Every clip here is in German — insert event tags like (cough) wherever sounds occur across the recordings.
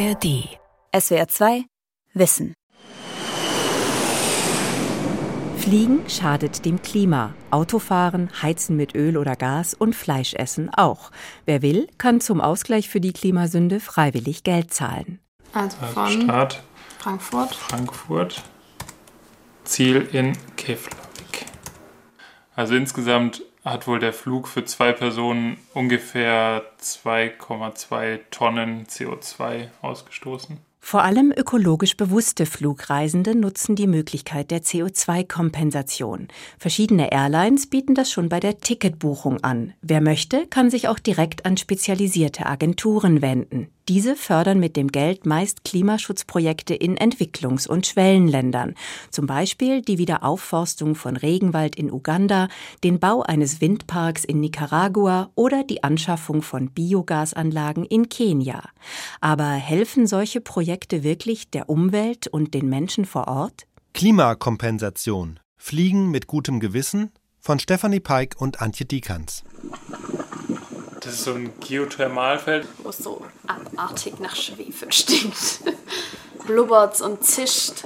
ARD. SWR 2 Wissen. Fliegen schadet dem Klima. Autofahren, Heizen mit Öl oder Gas und Fleischessen auch. Wer will, kann zum Ausgleich für die Klimasünde freiwillig Geld zahlen. Also von Start Frankfurt. Frankfurt. Ziel in Keflavik. Also insgesamt hat wohl der Flug für zwei Personen ungefähr 2,2 Tonnen CO2 ausgestoßen. Vor allem ökologisch bewusste Flugreisende nutzen die Möglichkeit der CO2-Kompensation. Verschiedene Airlines bieten das schon bei der Ticketbuchung an. Wer möchte, kann sich auch direkt an spezialisierte Agenturen wenden. Diese fördern mit dem Geld meist Klimaschutzprojekte in Entwicklungs- und Schwellenländern, zum Beispiel die Wiederaufforstung von Regenwald in Uganda, den Bau eines Windparks in Nicaragua oder die Anschaffung von Biogasanlagen in Kenia. Aber helfen solche Projekte wirklich der Umwelt und den Menschen vor Ort? Klimakompensation. Fliegen mit gutem Gewissen von Stefanie Peik und Antje Diekanz. Das ist so ein Geothermalfeld. Wo es so abartig nach Schwefel stinkt. (laughs) Blubbert und zischt.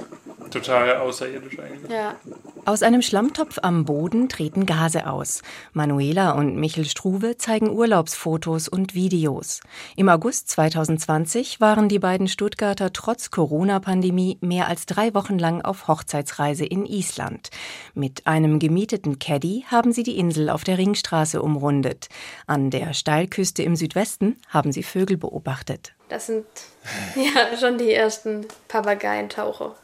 Total außerirdisch eigentlich. Ja. Aus einem Schlammtopf am Boden treten Gase aus. Manuela und Michel Struve zeigen Urlaubsfotos und Videos. Im August 2020 waren die beiden Stuttgarter trotz Corona-Pandemie mehr als drei Wochen lang auf Hochzeitsreise in Island. Mit einem gemieteten Caddy haben sie die Insel auf der Ringstraße umrundet. An der Steilküste im Südwesten haben sie Vögel beobachtet. Das sind (laughs) ja schon die ersten Papageientaucher.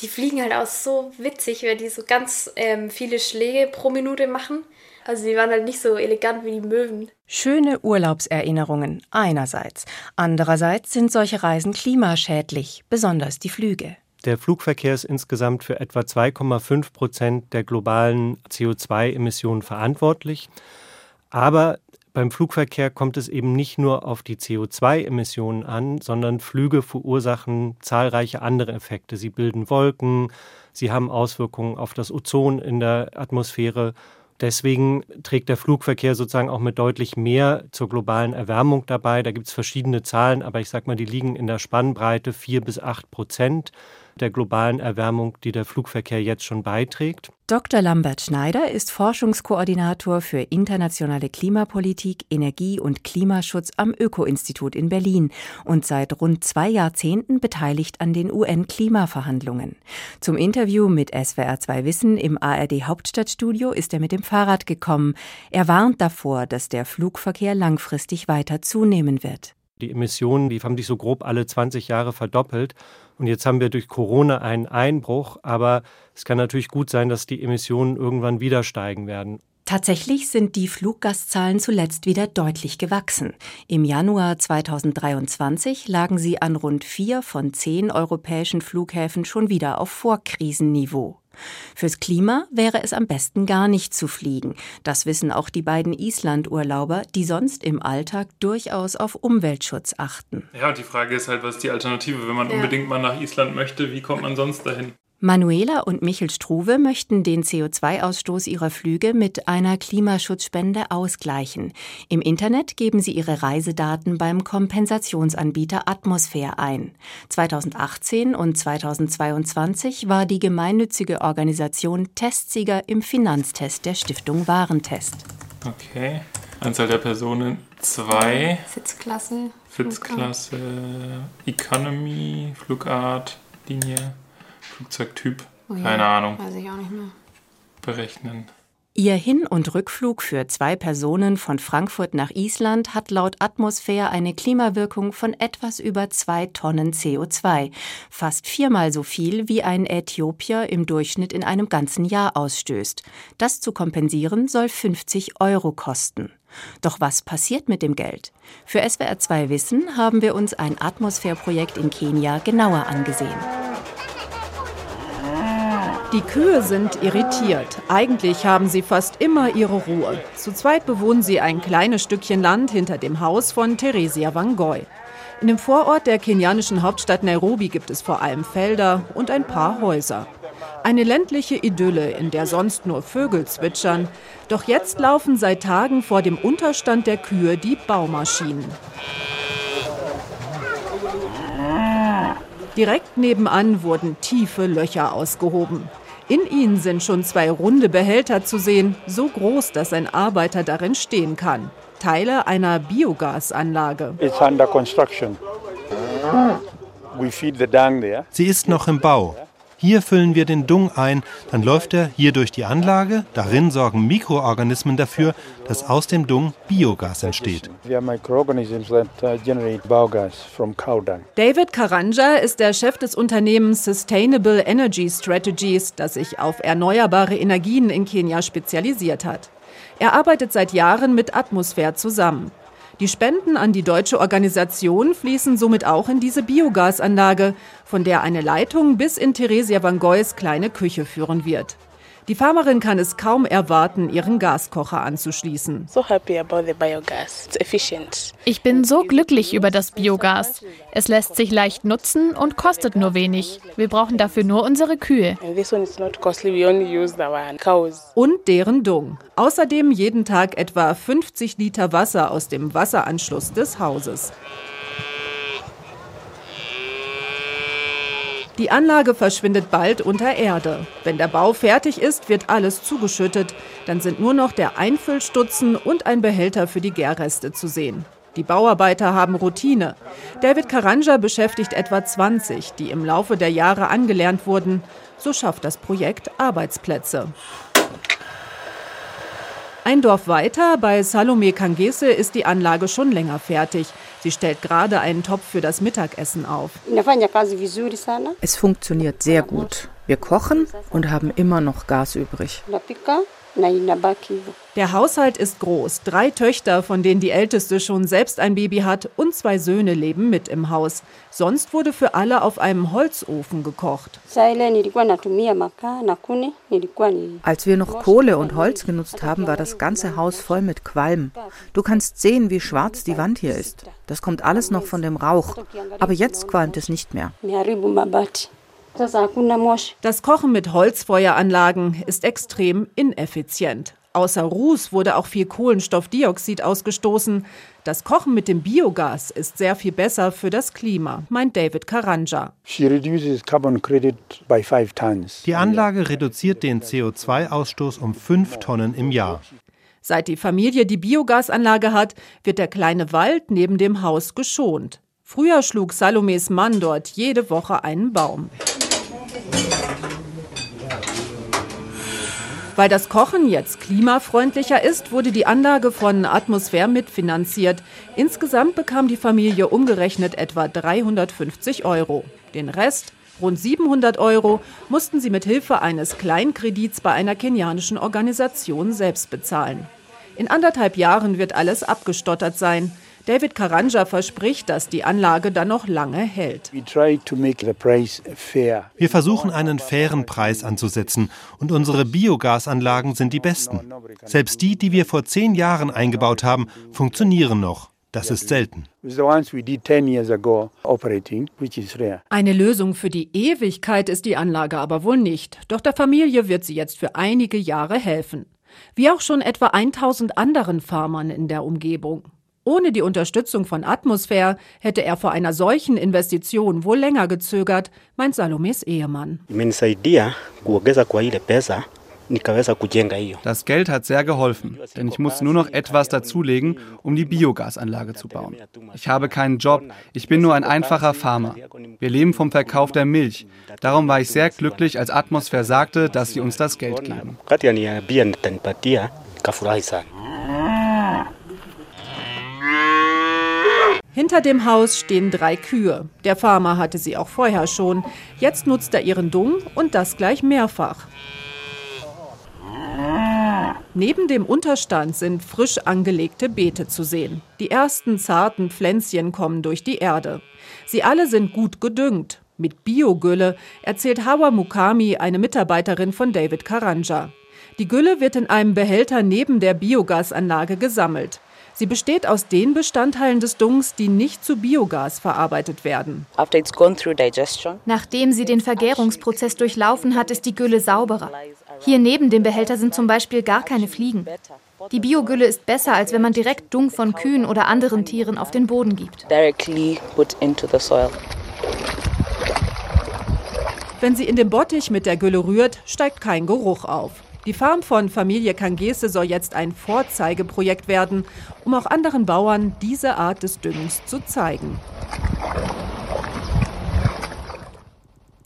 Die fliegen halt auch so witzig, weil die so ganz ähm, viele Schläge pro Minute machen. Also die waren halt nicht so elegant wie die Möwen. Schöne Urlaubserinnerungen einerseits. Andererseits sind solche Reisen klimaschädlich, besonders die Flüge. Der Flugverkehr ist insgesamt für etwa 2,5 Prozent der globalen CO2-Emissionen verantwortlich. Aber beim Flugverkehr kommt es eben nicht nur auf die CO2-Emissionen an, sondern Flüge verursachen zahlreiche andere Effekte. Sie bilden Wolken, sie haben Auswirkungen auf das Ozon in der Atmosphäre. Deswegen trägt der Flugverkehr sozusagen auch mit deutlich mehr zur globalen Erwärmung dabei. Da gibt es verschiedene Zahlen, aber ich sage mal, die liegen in der Spannbreite vier bis acht Prozent der globalen Erwärmung, die der Flugverkehr jetzt schon beiträgt. Dr. Lambert Schneider ist Forschungskoordinator für internationale Klimapolitik, Energie und Klimaschutz am Öko-Institut in Berlin und seit rund zwei Jahrzehnten beteiligt an den UN-Klimaverhandlungen. Zum Interview mit SWR2 Wissen im ARD Hauptstadtstudio ist er mit dem Fahrrad gekommen. Er warnt davor, dass der Flugverkehr langfristig weiter zunehmen wird. Die Emissionen, die haben sich so grob alle 20 Jahre verdoppelt. Und jetzt haben wir durch Corona einen Einbruch, aber es kann natürlich gut sein, dass die Emissionen irgendwann wieder steigen werden. Tatsächlich sind die Fluggaszahlen zuletzt wieder deutlich gewachsen. Im Januar 2023 lagen sie an rund vier von zehn europäischen Flughäfen schon wieder auf Vorkrisenniveau. Fürs Klima wäre es am besten gar nicht zu fliegen. Das wissen auch die beiden Island-Urlauber, die sonst im Alltag durchaus auf Umweltschutz achten. Ja, und die Frage ist halt, was ist die Alternative? Wenn man Ja. unbedingt mal nach Island möchte, wie kommt man sonst dahin? Manuela und Michel Struve möchten den CO2-Ausstoß ihrer Flüge mit einer Klimaschutzspende ausgleichen. Im Internet geben sie ihre Reisedaten beim Kompensationsanbieter Atmosphäre ein. 2018 und 2022 war die gemeinnützige Organisation Testsieger im Finanztest der Stiftung Warentest. Okay. Anzahl der Personen zwei. Sitzklasse. Sitzklasse, Economy, Flugart, Linie, Flugzeugtyp. Oh ja, Keine Ahnung. Weiß ich auch nicht mehr. Berechnen. Ihr Hin- und Rückflug für zwei Personen von Frankfurt nach Island hat laut Atmosphäre eine Klimawirkung von etwas über zwei Tonnen CO2, fast viermal so viel wie ein Äthiopier im Durchschnitt in einem ganzen Jahr ausstößt. Das zu kompensieren soll 50 Euro kosten. Doch was passiert mit dem Geld? Für SWR2 Wissen haben wir uns ein Atmosphäre-Projekt in Kenia genauer angesehen. Die Kühe sind irritiert. Eigentlich haben sie fast immer ihre Ruhe. Zu zweit bewohnen sie ein kleines Stückchen Land hinter dem Haus von Theresia Wangoi. In dem Vorort der kenianischen Hauptstadt Nairobi gibt es vor allem Felder und ein paar Häuser. Eine ländliche Idylle, in der sonst nur Vögel zwitschern. Doch jetzt laufen seit Tagen vor dem Unterstand der Kühe die Baumaschinen. Direkt nebenan wurden tiefe Löcher ausgehoben. In ihnen sind schon zwei runde Behälter zu sehen, so groß, dass ein Arbeiter darin stehen kann. Teile einer Biogasanlage. It's under construction. We feed the dung there. Sie ist noch im Bau. Hier füllen wir den Dung ein, dann läuft er hier durch die Anlage. Darin sorgen Mikroorganismen dafür, dass aus dem Dung Biogas entsteht. Uh, David Karanja ist der Chef des Unternehmens Sustainable Energy Strategies, das sich auf erneuerbare Energien in Kenia spezialisiert hat. Er arbeitet seit Jahren mit Atmosphäre zusammen. Die Spenden an die deutsche Organisation fließen somit auch in diese Biogasanlage, von der eine Leitung bis in Theresia Van Goys kleine Küche führen wird. Die Farmerin kann es kaum erwarten, ihren Gaskocher anzuschließen. Ich bin so glücklich über das Biogas. Es lässt sich leicht nutzen und kostet nur wenig. Wir brauchen dafür nur unsere Kühe. Und deren Dung. Außerdem jeden Tag etwa 50 Liter Wasser aus dem Wasseranschluss des Hauses. Die Anlage verschwindet bald unter Erde. Wenn der Bau fertig ist, wird alles zugeschüttet. Dann sind nur noch der Einfüllstutzen und ein Behälter für die Gärreste zu sehen. Die Bauarbeiter haben Routine. David Karanja beschäftigt etwa 20, die im Laufe der Jahre angelernt wurden. So schafft das Projekt Arbeitsplätze. Ein Dorf weiter, bei Salome Kangese, ist die Anlage schon länger fertig. Sie stellt gerade einen Topf für das Mittagessen auf. Es funktioniert sehr gut. Wir kochen und haben immer noch Gas übrig. Der Haushalt ist groß. Drei Töchter, von denen die älteste schon selbst ein Baby hat, und zwei Söhne leben mit im Haus. Sonst wurde für alle auf einem Holzofen gekocht. Als wir noch Kohle und Holz genutzt haben, war das ganze Haus voll mit Qualm. Du kannst sehen, wie schwarz die Wand hier ist. Das kommt alles noch von dem Rauch. Aber jetzt qualmt es nicht mehr. Das Kochen mit Holzfeueranlagen ist extrem ineffizient. Außer Ruß wurde auch viel Kohlenstoffdioxid ausgestoßen. Das Kochen mit dem Biogas ist sehr viel besser für das Klima, meint David Karanja. Die Anlage reduziert den CO2-Ausstoß um fünf Tonnen im Jahr. Seit die Familie die Biogasanlage hat, wird der kleine Wald neben dem Haus geschont. Früher schlug Salomes Mann dort jede Woche einen Baum. Weil das Kochen jetzt klimafreundlicher ist, wurde die Anlage von Atmosphäre mitfinanziert. Insgesamt bekam die Familie umgerechnet etwa 350 Euro. Den Rest, rund 700 Euro, mussten sie mit Hilfe eines Kleinkredits bei einer kenianischen Organisation selbst bezahlen. In anderthalb Jahren wird alles abgestottert sein. David Karanja verspricht, dass die Anlage dann noch lange hält. Wir versuchen einen fairen Preis anzusetzen und unsere Biogasanlagen sind die besten. Selbst die, die wir vor zehn Jahren eingebaut haben, funktionieren noch. Das ist selten. Eine Lösung für die Ewigkeit ist die Anlage aber wohl nicht. Doch der Familie wird sie jetzt für einige Jahre helfen. Wie auch schon etwa 1000 anderen Farmern in der Umgebung. Ohne die Unterstützung von Atmosphäre hätte er vor einer solchen Investition wohl länger gezögert, meint Salomes Ehemann. Das Geld hat sehr geholfen, denn ich muss nur noch etwas dazulegen, um die Biogasanlage zu bauen. Ich habe keinen Job, ich bin nur ein einfacher Farmer. Wir leben vom Verkauf der Milch. Darum war ich sehr glücklich, als Atmosphäre sagte, dass sie uns das Geld geben. Hinter dem Haus stehen drei Kühe. Der Farmer hatte sie auch vorher schon. Jetzt nutzt er ihren Dung und das gleich mehrfach. Neben dem Unterstand sind frisch angelegte Beete zu sehen. Die ersten zarten Pflänzchen kommen durch die Erde. Sie alle sind gut gedüngt. Mit Biogülle, erzählt Hawa Mukami, eine Mitarbeiterin von David Karanja. Die Gülle wird in einem Behälter neben der Biogasanlage gesammelt. Sie besteht aus den Bestandteilen des Dungs, die nicht zu Biogas verarbeitet werden. Nachdem sie den Vergärungsprozess durchlaufen hat, ist die Gülle sauberer. Hier neben dem Behälter sind zum Beispiel gar keine Fliegen. Die Biogülle ist besser, als wenn man direkt Dung von Kühen oder anderen Tieren auf den Boden gibt. Wenn sie in den Bottich mit der Gülle rührt, steigt kein Geruch auf. Die Farm von Familie Kangese soll jetzt ein Vorzeigeprojekt werden, um auch anderen Bauern diese Art des Düngens zu zeigen.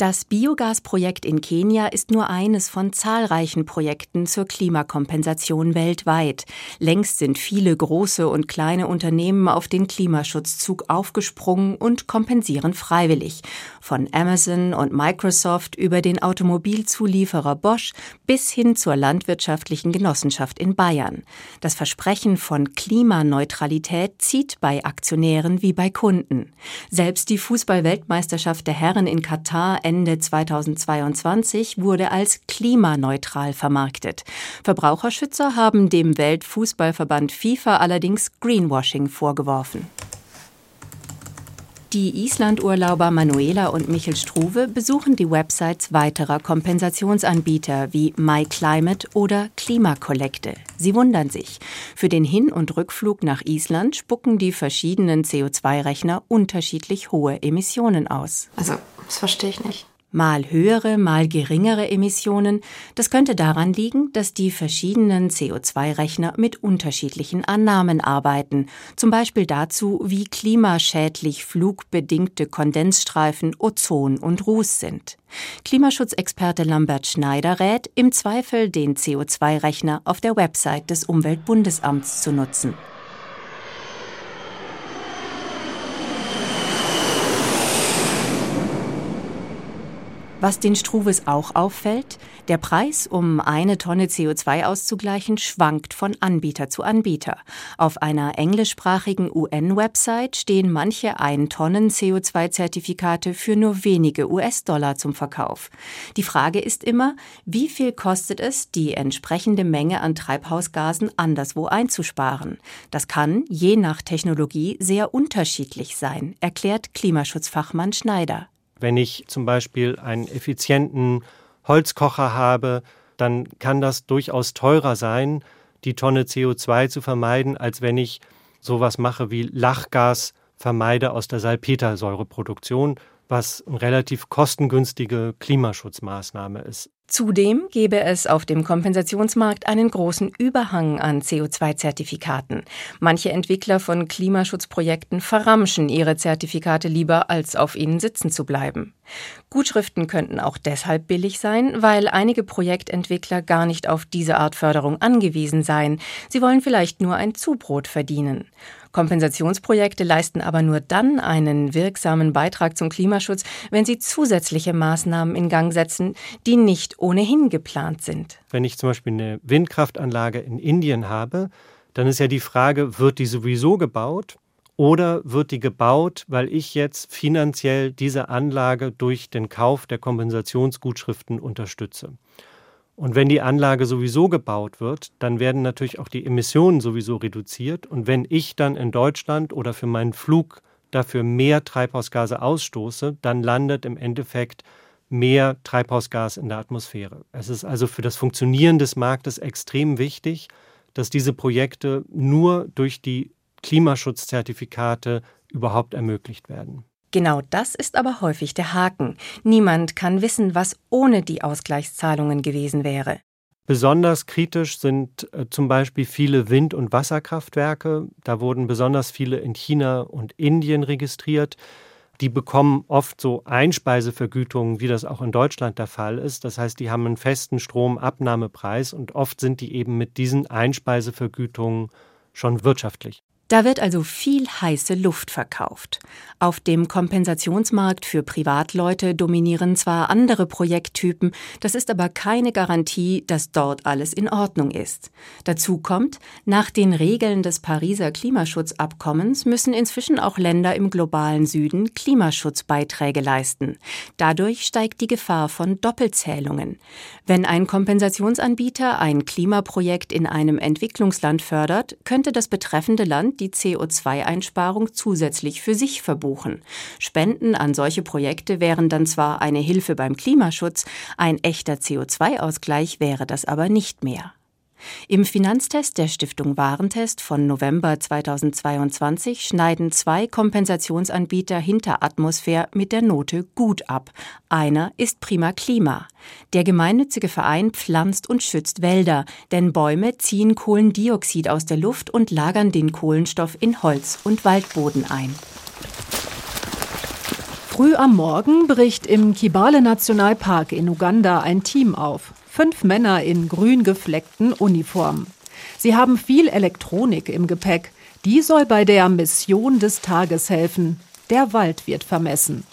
Das Biogasprojekt in Kenia ist nur eines von zahlreichen Projekten zur Klimakompensation weltweit. Längst sind viele große und kleine Unternehmen auf den Klimaschutzzug aufgesprungen und kompensieren freiwillig. Von Amazon und Microsoft über den Automobilzulieferer Bosch bis hin zur landwirtschaftlichen Genossenschaft in Bayern. Das Versprechen von Klimaneutralität zieht bei Aktionären wie bei Kunden. Selbst die Fußballweltmeisterschaft der Herren in Katar Ende 2022 wurde als klimaneutral vermarktet. Verbraucherschützer haben dem Weltfußballverband FIFA allerdings Greenwashing vorgeworfen. Die Islandurlauber Manuela und Michel Struve besuchen die Websites weiterer Kompensationsanbieter wie MyClimate oder Klimakollekte. Sie wundern sich. Für den Hin- und Rückflug nach Island spucken die verschiedenen CO2-Rechner unterschiedlich hohe Emissionen aus. Also, das verstehe ich nicht mal höhere, mal geringere Emissionen. Das könnte daran liegen, dass die verschiedenen CO2-Rechner mit unterschiedlichen Annahmen arbeiten, zum Beispiel dazu, wie klimaschädlich flugbedingte Kondensstreifen Ozon und Ruß sind. Klimaschutzexperte Lambert Schneider rät, im Zweifel den CO2-Rechner auf der Website des Umweltbundesamts zu nutzen. Was den Struves auch auffällt, der Preis, um eine Tonne CO2 auszugleichen, schwankt von Anbieter zu Anbieter. Auf einer englischsprachigen UN-Website stehen manche 1 Tonnen CO2-Zertifikate für nur wenige US-Dollar zum Verkauf. Die Frage ist immer, wie viel kostet es, die entsprechende Menge an Treibhausgasen anderswo einzusparen? Das kann, je nach Technologie, sehr unterschiedlich sein, erklärt Klimaschutzfachmann Schneider. Wenn ich zum Beispiel einen effizienten Holzkocher habe, dann kann das durchaus teurer sein, die Tonne CO2 zu vermeiden, als wenn ich sowas mache wie Lachgas vermeide aus der Salpetersäureproduktion, was eine relativ kostengünstige Klimaschutzmaßnahme ist. Zudem gäbe es auf dem Kompensationsmarkt einen großen Überhang an CO2-Zertifikaten. Manche Entwickler von Klimaschutzprojekten verramschen ihre Zertifikate lieber, als auf ihnen sitzen zu bleiben. Gutschriften könnten auch deshalb billig sein, weil einige Projektentwickler gar nicht auf diese Art Förderung angewiesen seien. Sie wollen vielleicht nur ein Zubrot verdienen. Kompensationsprojekte leisten aber nur dann einen wirksamen Beitrag zum Klimaschutz, wenn sie zusätzliche Maßnahmen in Gang setzen, die nicht ohnehin geplant sind. Wenn ich zum Beispiel eine Windkraftanlage in Indien habe, dann ist ja die Frage, wird die sowieso gebaut oder wird die gebaut, weil ich jetzt finanziell diese Anlage durch den Kauf der Kompensationsgutschriften unterstütze? Und wenn die Anlage sowieso gebaut wird, dann werden natürlich auch die Emissionen sowieso reduziert. Und wenn ich dann in Deutschland oder für meinen Flug dafür mehr Treibhausgase ausstoße, dann landet im Endeffekt mehr Treibhausgas in der Atmosphäre. Es ist also für das Funktionieren des Marktes extrem wichtig, dass diese Projekte nur durch die Klimaschutzzertifikate überhaupt ermöglicht werden. Genau das ist aber häufig der Haken. Niemand kann wissen, was ohne die Ausgleichszahlungen gewesen wäre. Besonders kritisch sind äh, zum Beispiel viele Wind- und Wasserkraftwerke. Da wurden besonders viele in China und Indien registriert. Die bekommen oft so Einspeisevergütungen, wie das auch in Deutschland der Fall ist. Das heißt, die haben einen festen Stromabnahmepreis und oft sind die eben mit diesen Einspeisevergütungen schon wirtschaftlich. Da wird also viel heiße Luft verkauft. Auf dem Kompensationsmarkt für Privatleute dominieren zwar andere Projekttypen, das ist aber keine Garantie, dass dort alles in Ordnung ist. Dazu kommt, nach den Regeln des Pariser Klimaschutzabkommens müssen inzwischen auch Länder im globalen Süden Klimaschutzbeiträge leisten. Dadurch steigt die Gefahr von Doppelzählungen. Wenn ein Kompensationsanbieter ein Klimaprojekt in einem Entwicklungsland fördert, könnte das betreffende Land die CO2-Einsparung zusätzlich für sich verbuchen. Spenden an solche Projekte wären dann zwar eine Hilfe beim Klimaschutz, ein echter CO2-Ausgleich wäre das aber nicht mehr. Im Finanztest der Stiftung Warentest von November 2022 schneiden zwei Kompensationsanbieter hinter Atmosphäre mit der Note gut ab. Einer ist Prima Klima. Der gemeinnützige Verein pflanzt und schützt Wälder, denn Bäume ziehen Kohlendioxid aus der Luft und lagern den Kohlenstoff in Holz und Waldboden ein. Früh am Morgen bricht im Kibale Nationalpark in Uganda ein Team auf. Fünf Männer in grün gefleckten Uniformen. Sie haben viel Elektronik im Gepäck. Die soll bei der Mission des Tages helfen. Der Wald wird vermessen.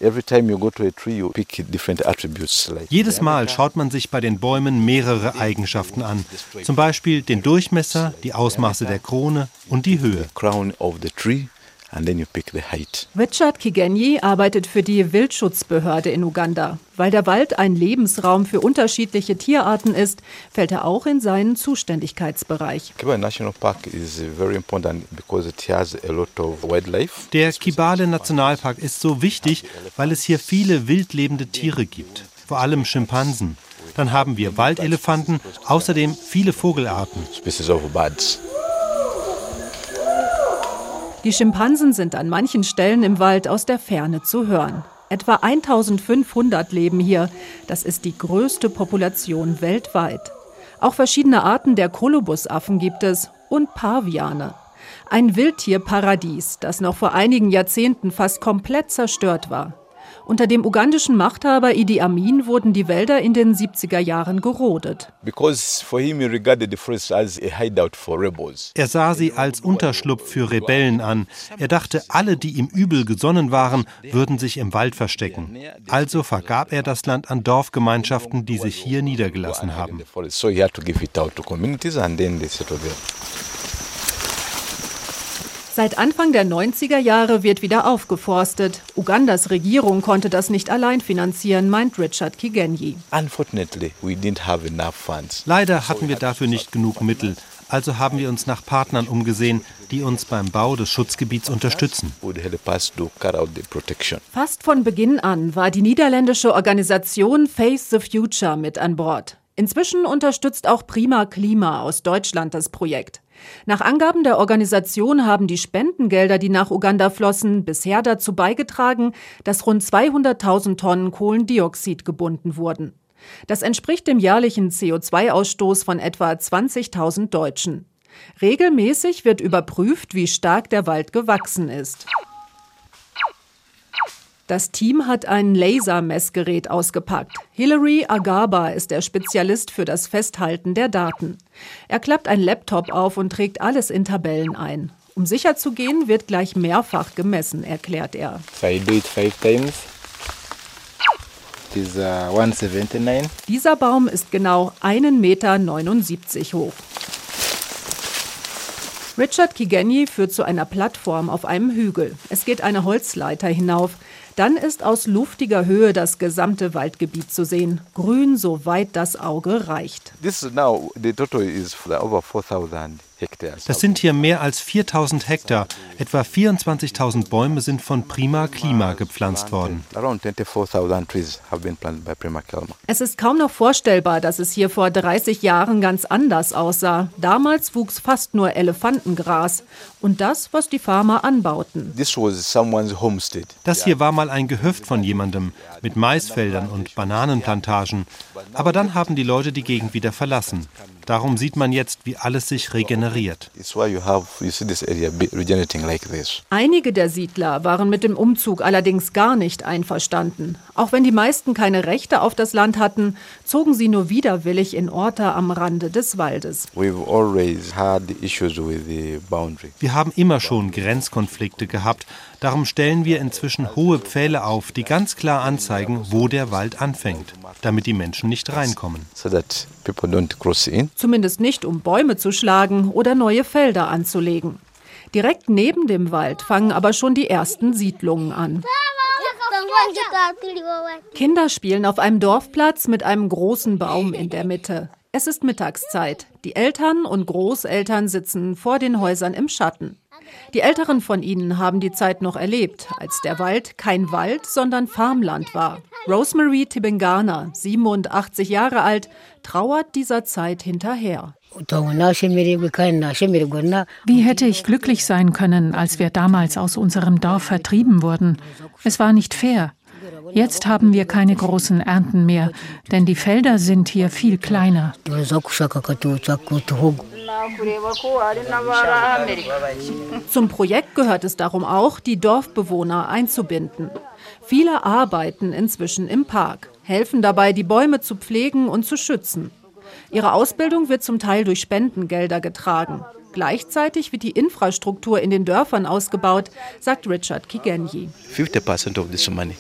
Jedes Mal schaut man sich bei den Bäumen mehrere Eigenschaften an. Zum Beispiel den Durchmesser, die Ausmaße der Krone und die Höhe. Richard Kigenyi arbeitet für die Wildschutzbehörde in Uganda. Weil der Wald ein Lebensraum für unterschiedliche Tierarten ist, fällt er auch in seinen Zuständigkeitsbereich. Der Kibale Nationalpark ist so wichtig, weil es hier viele wildlebende Tiere gibt, vor allem Schimpansen. Dann haben wir Waldelefanten, außerdem viele Vogelarten. Die Schimpansen sind an manchen Stellen im Wald aus der Ferne zu hören. Etwa 1500 leben hier. Das ist die größte Population weltweit. Auch verschiedene Arten der Kolobusaffen gibt es und Paviane. Ein Wildtierparadies, das noch vor einigen Jahrzehnten fast komplett zerstört war. Unter dem ugandischen Machthaber Idi Amin wurden die Wälder in den 70er Jahren gerodet. Er sah sie als Unterschlupf für Rebellen an. Er dachte, alle, die ihm übel gesonnen waren, würden sich im Wald verstecken. Also vergab er das Land an Dorfgemeinschaften, die sich hier niedergelassen haben. Seit Anfang der 90er Jahre wird wieder aufgeforstet. Ugandas Regierung konnte das nicht allein finanzieren, meint Richard Kigenyi. Leider hatten wir dafür nicht genug Mittel. Also haben wir uns nach Partnern umgesehen, die uns beim Bau des Schutzgebiets unterstützen. Fast von Beginn an war die niederländische Organisation Face the Future mit an Bord. Inzwischen unterstützt auch Prima Klima aus Deutschland das Projekt. Nach Angaben der Organisation haben die Spendengelder, die nach Uganda flossen, bisher dazu beigetragen, dass rund 200.000 Tonnen Kohlendioxid gebunden wurden. Das entspricht dem jährlichen CO2-Ausstoß von etwa 20.000 Deutschen. Regelmäßig wird überprüft, wie stark der Wald gewachsen ist. Das Team hat ein Lasermessgerät ausgepackt. Hilary Agaba ist der Spezialist für das Festhalten der Daten. Er klappt ein Laptop auf und trägt alles in Tabellen ein. Um sicher zu gehen, wird gleich mehrfach gemessen, erklärt er. Dieser Baum ist genau 1,79 Meter hoch. Richard Kigenyi führt zu einer Plattform auf einem Hügel. Es geht eine Holzleiter hinauf. Dann ist aus luftiger Höhe das gesamte Waldgebiet zu sehen, grün so weit das Auge reicht. This now the total is over 4000 das sind hier mehr als 4000 Hektar. Etwa 24.000 Bäume sind von Prima Klima gepflanzt worden. Es ist kaum noch vorstellbar, dass es hier vor 30 Jahren ganz anders aussah. Damals wuchs fast nur Elefantengras und das, was die Farmer anbauten. Das hier war mal ein Gehöft von jemandem mit Maisfeldern und Bananenplantagen. Aber dann haben die Leute die Gegend wieder verlassen. Darum sieht man jetzt, wie alles sich regeneriert. Einige der Siedler waren mit dem Umzug allerdings gar nicht einverstanden. Auch wenn die meisten keine Rechte auf das Land hatten, zogen sie nur widerwillig in Orte am Rande des Waldes. Wir haben immer schon Grenzkonflikte gehabt. Darum stellen wir inzwischen hohe Pfähle auf, die ganz klar anzeigen, wo der Wald anfängt, damit die Menschen nicht reinkommen. Zumindest nicht, um Bäume zu schlagen oder neue Felder anzulegen. Direkt neben dem Wald fangen aber schon die ersten Siedlungen an. Kinder spielen auf einem Dorfplatz mit einem großen Baum in der Mitte. Es ist Mittagszeit. Die Eltern und Großeltern sitzen vor den Häusern im Schatten. Die Älteren von ihnen haben die Zeit noch erlebt, als der Wald kein Wald, sondern Farmland war. Rosemary Tibengana, 87 Jahre alt, trauert dieser Zeit hinterher. Wie hätte ich glücklich sein können, als wir damals aus unserem Dorf vertrieben wurden? Es war nicht fair. Jetzt haben wir keine großen Ernten mehr, denn die Felder sind hier viel kleiner. Zum Projekt gehört es darum auch, die Dorfbewohner einzubinden. Viele arbeiten inzwischen im Park, helfen dabei, die Bäume zu pflegen und zu schützen. Ihre Ausbildung wird zum Teil durch Spendengelder getragen. Gleichzeitig wird die Infrastruktur in den Dörfern ausgebaut, sagt Richard Kigenyi. 50 of this money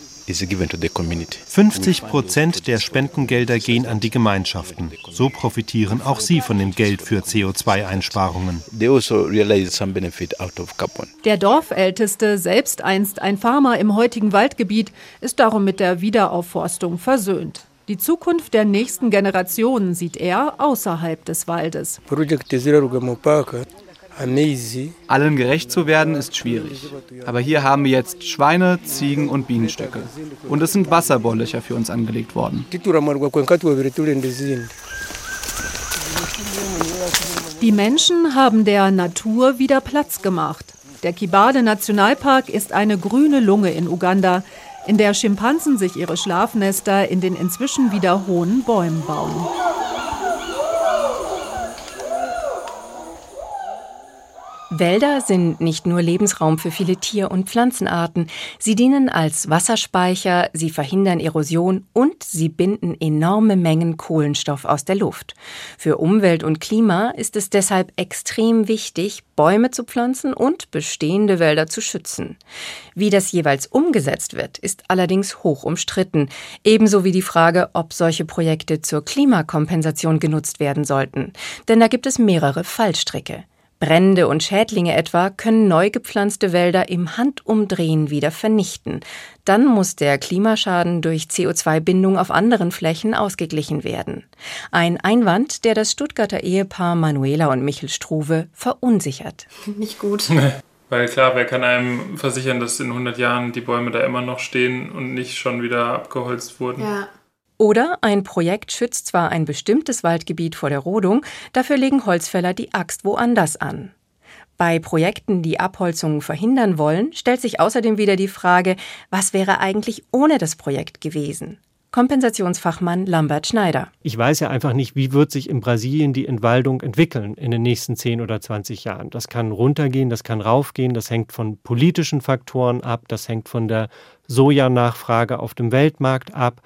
50 Prozent der Spendengelder gehen an die Gemeinschaften. So profitieren auch sie von dem Geld für CO2-Einsparungen. Also der Dorfälteste, selbst einst ein Farmer im heutigen Waldgebiet, ist darum mit der Wiederaufforstung versöhnt. Die Zukunft der nächsten Generationen sieht er außerhalb des Waldes. Allen gerecht zu werden ist schwierig. Aber hier haben wir jetzt Schweine, Ziegen und Bienenstöcke. Und es sind Wasserbohrlöcher für uns angelegt worden. Die Menschen haben der Natur wieder Platz gemacht. Der Kibale Nationalpark ist eine grüne Lunge in Uganda, in der Schimpansen sich ihre Schlafnester in den inzwischen wieder hohen Bäumen bauen. Wälder sind nicht nur Lebensraum für viele Tier- und Pflanzenarten, sie dienen als Wasserspeicher, sie verhindern Erosion und sie binden enorme Mengen Kohlenstoff aus der Luft. Für Umwelt und Klima ist es deshalb extrem wichtig, Bäume zu pflanzen und bestehende Wälder zu schützen. Wie das jeweils umgesetzt wird, ist allerdings hoch umstritten, ebenso wie die Frage, ob solche Projekte zur Klimakompensation genutzt werden sollten. Denn da gibt es mehrere Fallstricke. Brände und Schädlinge etwa können neu gepflanzte Wälder im Handumdrehen wieder vernichten. Dann muss der Klimaschaden durch CO2-Bindung auf anderen Flächen ausgeglichen werden. Ein Einwand, der das Stuttgarter Ehepaar Manuela und Michel Struve verunsichert. Nicht gut. Nee. (laughs) Weil klar, wer kann einem versichern, dass in 100 Jahren die Bäume da immer noch stehen und nicht schon wieder abgeholzt wurden? Ja. Oder ein Projekt schützt zwar ein bestimmtes Waldgebiet vor der Rodung, dafür legen Holzfäller die Axt woanders an. Bei Projekten, die Abholzungen verhindern wollen, stellt sich außerdem wieder die Frage, was wäre eigentlich ohne das Projekt gewesen? Kompensationsfachmann Lambert Schneider. Ich weiß ja einfach nicht, wie wird sich in Brasilien die Entwaldung entwickeln in den nächsten 10 oder 20 Jahren. Das kann runtergehen, das kann raufgehen, das hängt von politischen Faktoren ab, das hängt von der Sojanachfrage auf dem Weltmarkt ab.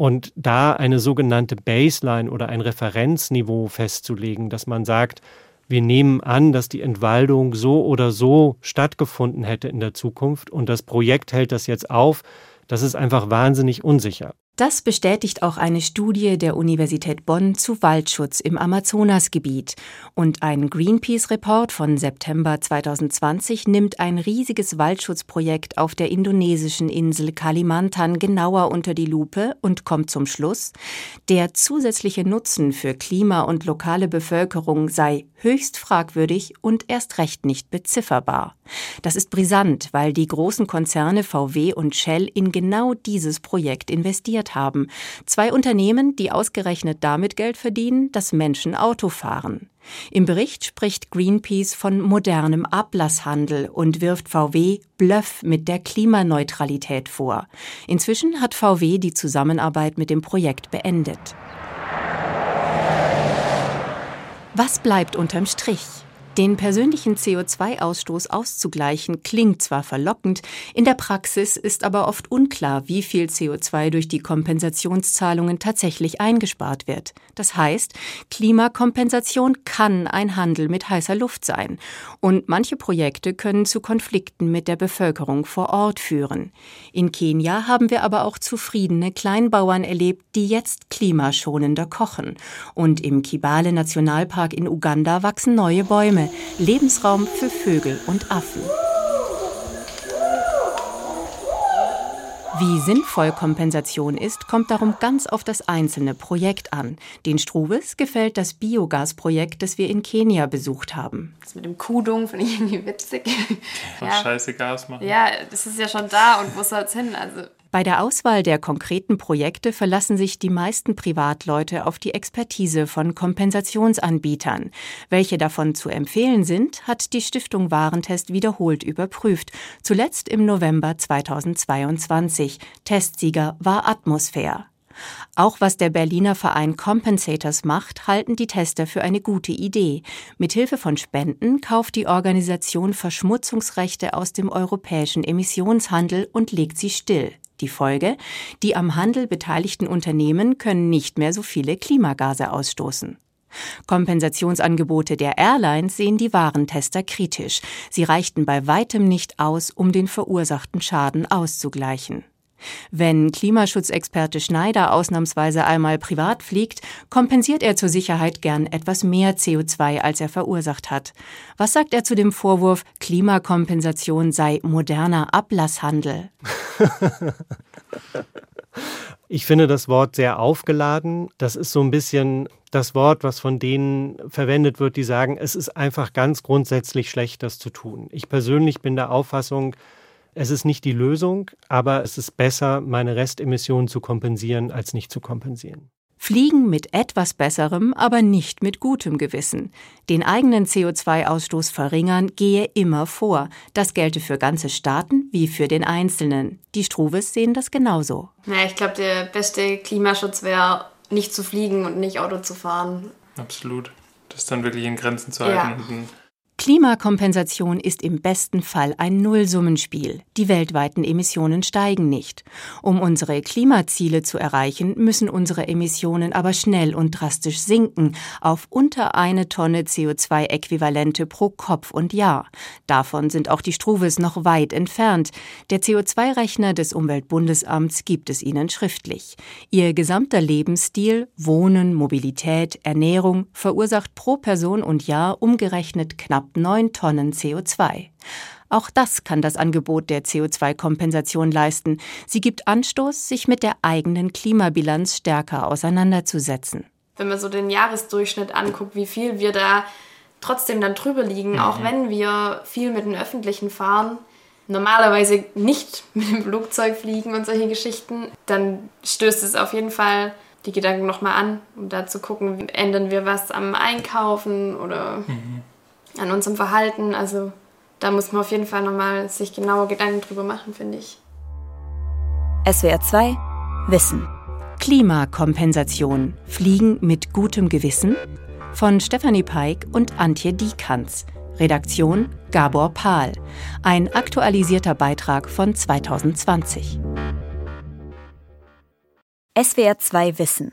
Und da eine sogenannte Baseline oder ein Referenzniveau festzulegen, dass man sagt, wir nehmen an, dass die Entwaldung so oder so stattgefunden hätte in der Zukunft und das Projekt hält das jetzt auf, das ist einfach wahnsinnig unsicher. Das bestätigt auch eine Studie der Universität Bonn zu Waldschutz im Amazonasgebiet. Und ein Greenpeace-Report von September 2020 nimmt ein riesiges Waldschutzprojekt auf der indonesischen Insel Kalimantan genauer unter die Lupe und kommt zum Schluss, der zusätzliche Nutzen für Klima und lokale Bevölkerung sei höchst fragwürdig und erst recht nicht bezifferbar. Das ist brisant, weil die großen Konzerne VW und Shell in genau dieses Projekt investiert haben. Zwei Unternehmen, die ausgerechnet damit Geld verdienen, dass Menschen Auto fahren. Im Bericht spricht Greenpeace von modernem Ablasshandel und wirft VW Bluff mit der Klimaneutralität vor. Inzwischen hat VW die Zusammenarbeit mit dem Projekt beendet. Was bleibt unterm Strich? Den persönlichen CO2-Ausstoß auszugleichen klingt zwar verlockend, in der Praxis ist aber oft unklar, wie viel CO2 durch die Kompensationszahlungen tatsächlich eingespart wird. Das heißt, Klimakompensation kann ein Handel mit heißer Luft sein. Und manche Projekte können zu Konflikten mit der Bevölkerung vor Ort führen. In Kenia haben wir aber auch zufriedene Kleinbauern erlebt, die jetzt klimaschonender kochen. Und im Kibale Nationalpark in Uganda wachsen neue Bäume. Bäume, Lebensraum für Vögel und Affen. Wie sinnvoll Kompensation ist, kommt darum ganz auf das einzelne Projekt an. Den Struves gefällt das Biogasprojekt, das wir in Kenia besucht haben. Das mit dem Kudung finde ich irgendwie witzig. (laughs) Ja, ja. scheiße Gas machen. Ja, das ist ja schon da und wo soll es hin? Also Bei der Auswahl der konkreten Projekte verlassen sich die meisten Privatleute auf die Expertise von Kompensationsanbietern. Welche davon zu empfehlen sind, hat die Stiftung Warentest wiederholt überprüft, zuletzt im November 2022. Testsieger war Atmosphäre. Auch was der Berliner Verein Compensators macht, halten die Tester für eine gute Idee. Mithilfe von Spenden kauft die Organisation Verschmutzungsrechte aus dem europäischen Emissionshandel und legt sie still. Die Folge? Die am Handel beteiligten Unternehmen können nicht mehr so viele Klimagase ausstoßen. Kompensationsangebote der Airlines sehen die Warentester kritisch. Sie reichten bei weitem nicht aus, um den verursachten Schaden auszugleichen. Wenn Klimaschutzexperte Schneider ausnahmsweise einmal privat fliegt, kompensiert er zur Sicherheit gern etwas mehr CO2, als er verursacht hat. Was sagt er zu dem Vorwurf, Klimakompensation sei moderner Ablasshandel? (laughs) Ich finde das Wort sehr aufgeladen. Das ist so ein bisschen das Wort, was von denen verwendet wird, die sagen, es ist einfach ganz grundsätzlich schlecht, das zu tun. Ich persönlich bin der Auffassung, es ist nicht die Lösung, aber es ist besser, meine Restemissionen zu kompensieren, als nicht zu kompensieren. Fliegen mit etwas besserem, aber nicht mit gutem Gewissen. Den eigenen CO2-Ausstoß verringern gehe immer vor. Das gelte für ganze Staaten wie für den Einzelnen. Die Struves sehen das genauso. Naja, ich glaube, der beste Klimaschutz wäre, nicht zu fliegen und nicht Auto zu fahren. Absolut. Das dann wirklich in Grenzen zu halten. Ja. Klimakompensation ist im besten Fall ein Nullsummenspiel. Die weltweiten Emissionen steigen nicht. Um unsere Klimaziele zu erreichen, müssen unsere Emissionen aber schnell und drastisch sinken auf unter eine Tonne CO2-Äquivalente pro Kopf und Jahr. Davon sind auch die Struves noch weit entfernt. Der CO2-Rechner des Umweltbundesamts gibt es ihnen schriftlich. Ihr gesamter Lebensstil, Wohnen, Mobilität, Ernährung verursacht pro Person und Jahr umgerechnet knapp 9 Tonnen CO2. Auch das kann das Angebot der CO2-Kompensation leisten. Sie gibt Anstoß, sich mit der eigenen Klimabilanz stärker auseinanderzusetzen. Wenn man so den Jahresdurchschnitt anguckt, wie viel wir da trotzdem dann drüber liegen, mhm. auch wenn wir viel mit den Öffentlichen fahren, normalerweise nicht mit dem Flugzeug fliegen und solche Geschichten, dann stößt es auf jeden Fall die Gedanken nochmal an, um da zu gucken, ändern wir was am Einkaufen oder mhm an unserem Verhalten. Also da muss man auf jeden Fall nochmal sich genaue Gedanken drüber machen, finde ich. SWR 2 Wissen. Klimakompensation. Fliegen mit gutem Gewissen? Von Stefanie Peik und Antje Diekanz. Redaktion Gabor Pahl. Ein aktualisierter Beitrag von 2020. SWR 2 Wissen.